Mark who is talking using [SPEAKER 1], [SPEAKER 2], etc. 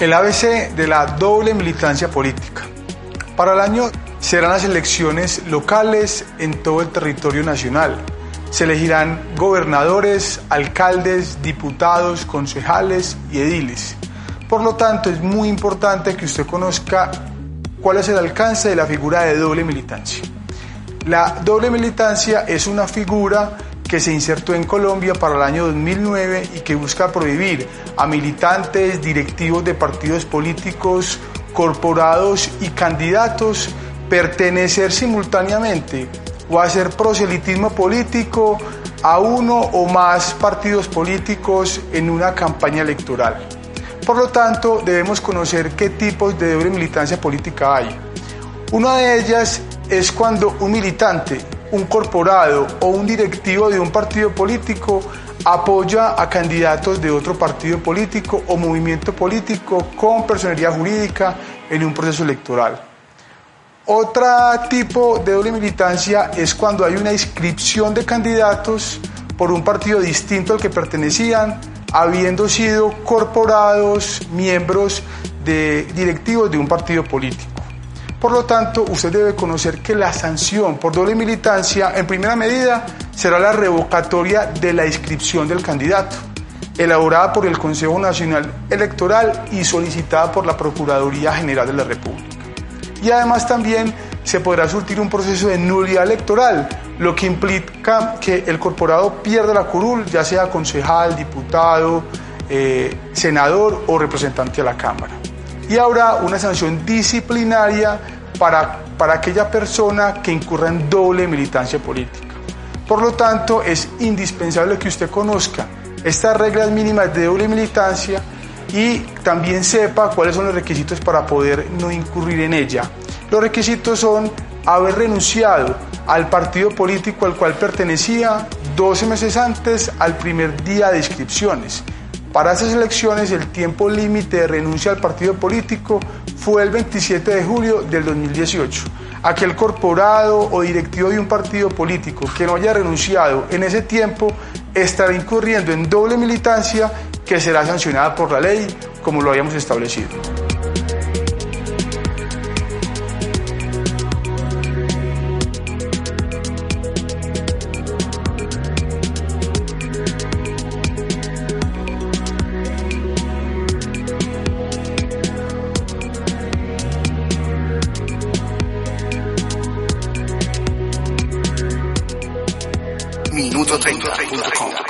[SPEAKER 1] El ABC de la doble militancia política. Para el año serán las elecciones locales en todo el territorio nacional. Se elegirán gobernadores, alcaldes, diputados, concejales y ediles. Por lo tanto, es muy importante que usted conozca cuál es el alcance de la figura de doble militancia. La doble militancia es una figura que se insertó en Colombia para el año 2009 y que busca prohibir a militantes, directivos de partidos políticos, corporados y candidatos pertenecer simultáneamente o hacer proselitismo político a uno o más partidos políticos en una campaña electoral. Por lo tanto, debemos conocer qué tipos de doble militancia política hay. Una de ellas es cuando un militante un corporado o un directivo de un partido político apoya a candidatos de otro partido político o movimiento político con personería jurídica en un proceso electoral. Otro tipo de doble militancia es cuando hay una inscripción de candidatos por un partido distinto al que pertenecían, habiendo sido corporados, miembros de directivos de un partido político. Por lo tanto, usted debe conocer que la sanción por doble militancia, en primera medida, será la revocatoria de la inscripción del candidato, elaborada por el Consejo Nacional Electoral y solicitada por la Procuraduría General de la República. Y además también se podrá surtir un proceso de nulidad electoral, lo que implica que el corporado pierda la curul, ya sea concejal, diputado, eh, senador o representante a la Cámara y habrá una sanción disciplinaria para, para aquella persona que incurra en doble militancia política. Por lo tanto, es indispensable que usted conozca estas reglas mínimas de doble militancia y también sepa cuáles son los requisitos para poder no incurrir en ella. Los requisitos son haber renunciado al partido político al cual pertenecía 12 meses antes al primer día de inscripciones para esas elecciones el tiempo límite de renuncia al partido político fue el 27 de julio del 2018. Aquel corporado o directivo de un partido político que no haya renunciado en ese tiempo estará incurriendo en doble militancia que será sancionada por la ley como lo habíamos establecido.
[SPEAKER 2] Minuto30.com.